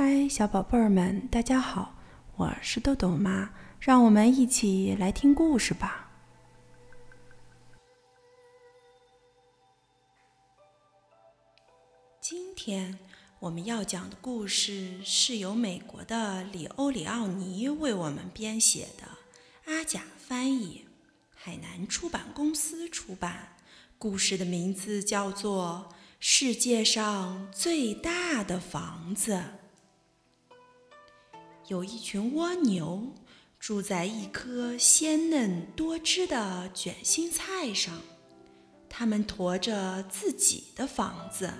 嗨，小宝贝儿们，大家好，我是豆豆妈，让我们一起来听故事吧。今天我们要讲的故事是由美国的里欧里奥尼为我们编写的，阿甲翻译，海南出版公司出版。故事的名字叫做《世界上最大的房子》。有一群蜗牛住在一颗鲜嫩多汁的卷心菜上，它们驮着自己的房子，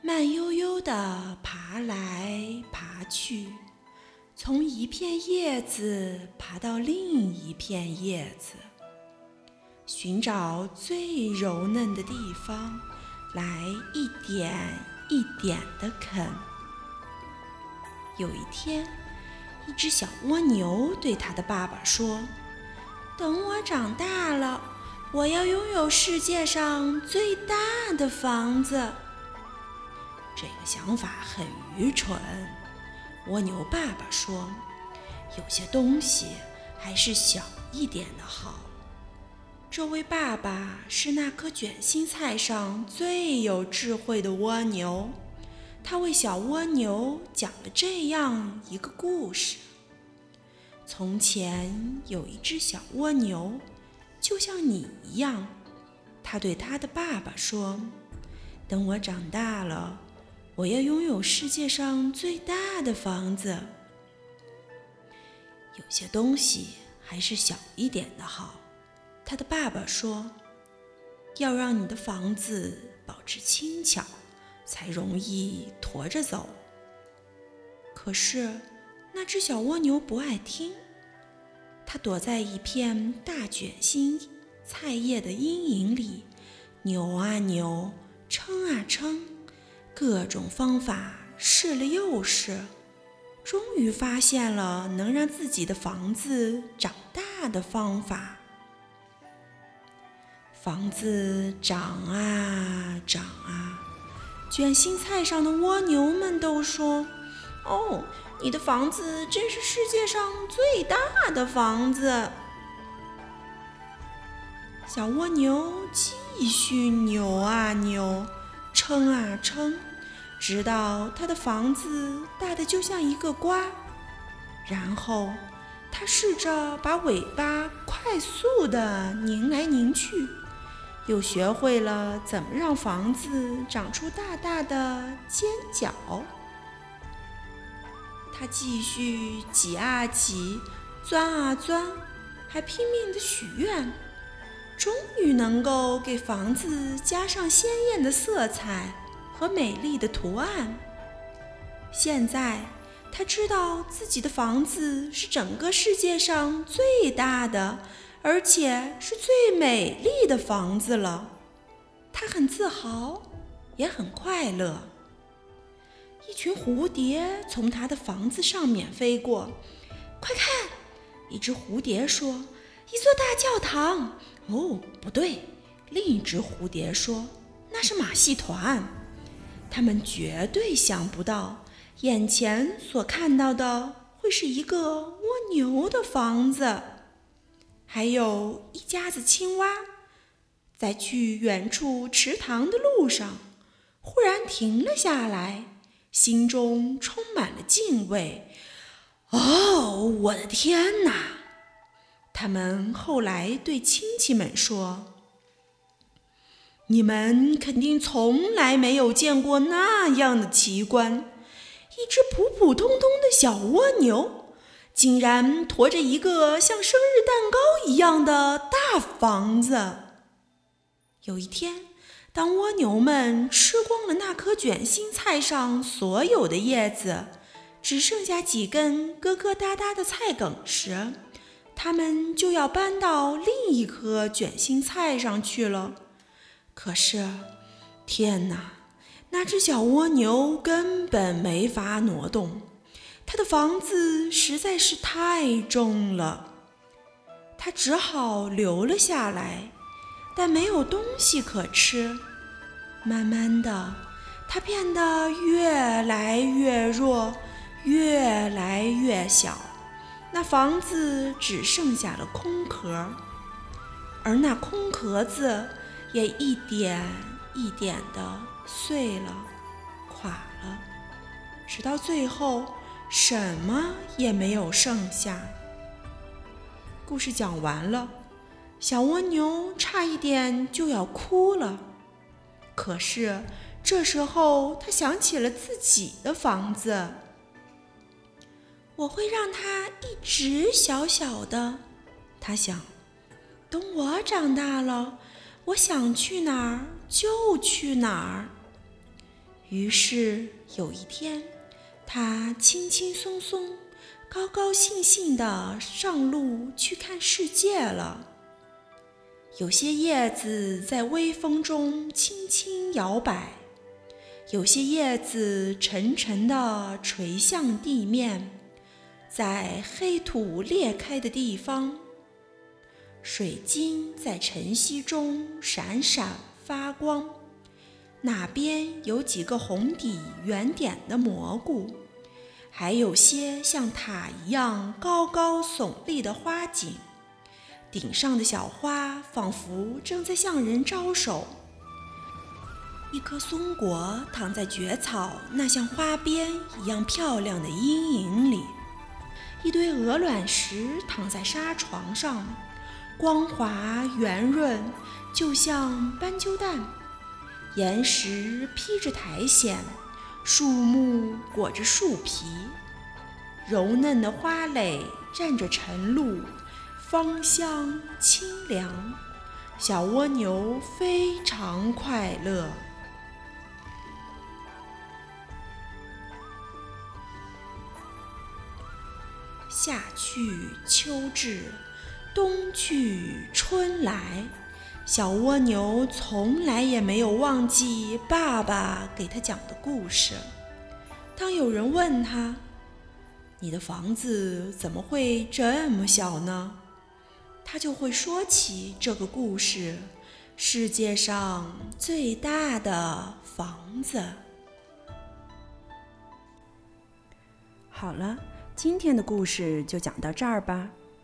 慢悠悠地爬来爬去，从一片叶子爬到另一片叶子，寻找最柔嫩的地方，来一点一点地啃。有一天。一只小蜗牛对它的爸爸说：“等我长大了，我要拥有世界上最大的房子。”这个想法很愚蠢，蜗牛爸爸说：“有些东西还是小一点的好。”这位爸爸是那颗卷心菜上最有智慧的蜗牛。他为小蜗牛讲了这样一个故事：从前有一只小蜗牛，就像你一样。他对他的爸爸说：“等我长大了，我要拥有世界上最大的房子。有些东西还是小一点的好。”他的爸爸说：“要让你的房子保持轻巧。”才容易驮着走。可是那只小蜗牛不爱听，它躲在一片大卷心菜叶的阴影里，扭啊扭，撑啊撑，各种方法试了又试，终于发现了能让自己的房子长大的方法。房子长啊长啊。卷心菜上的蜗牛们都说：“哦，你的房子真是世界上最大的房子。”小蜗牛继续扭啊扭，撑啊撑，直到它的房子大的就像一个瓜。然后，它试着把尾巴快速的拧来拧去。又学会了怎么让房子长出大大的尖角。他继续挤啊挤，钻啊钻，还拼命的许愿，终于能够给房子加上鲜艳的色彩和美丽的图案。现在他知道自己的房子是整个世界上最大的。而且是最美丽的房子了，他很自豪，也很快乐。一群蝴蝶从他的房子上面飞过，快看！一只蝴蝶说：“一座大教堂。”哦，不对，另一只蝴蝶说：“那是马戏团。”他们绝对想不到，眼前所看到的会是一个蜗牛的房子。还有一家子青蛙，在去远处池塘的路上，忽然停了下来，心中充满了敬畏。哦，我的天哪！他们后来对亲戚们说：“你们肯定从来没有见过那样的奇观，一只普普通通的小蜗牛。”竟然驮着一个像生日蛋糕一样的大房子。有一天，当蜗牛们吃光了那颗卷心菜上所有的叶子，只剩下几根疙疙瘩瘩的菜梗时，它们就要搬到另一颗卷心菜上去了。可是，天哪！那只小蜗牛根本没法挪动。他的房子实在是太重了，他只好留了下来，但没有东西可吃。慢慢的，他变得越来越弱，越来越小，那房子只剩下了空壳，而那空壳子也一点一点的碎了、垮了，直到最后什么也没有剩下。故事讲完了，小蜗牛差一点就要哭了。可是这时候，他想起了自己的房子。我会让它一直小小的，他想。等我长大了，我想去哪儿就去哪儿。于是有一天，他轻轻松松、高高兴兴地上路去看世界了。有些叶子在微风中轻轻摇摆，有些叶子沉沉地垂向地面。在黑土裂开的地方，水晶在晨曦中闪闪发光。那边有几个红底圆点的蘑菇，还有些像塔一样高高耸立的花茎，顶上的小花仿佛正在向人招手。一颗松果躺在蕨草那像花边一样漂亮的阴影里。一堆鹅卵石躺在沙床上，光滑圆润，就像斑鸠蛋。岩石披着苔藓，树木裹着树皮，柔嫩的花蕾蘸着晨露，芳香清凉。小蜗牛非常快乐。夏去秋至，冬去春来，小蜗牛从来也没有忘记爸爸给他讲的故事。当有人问他：“你的房子怎么会这么小呢？”他就会说起这个故事：世界上最大的房子。好了。今天的故事就讲到这儿吧，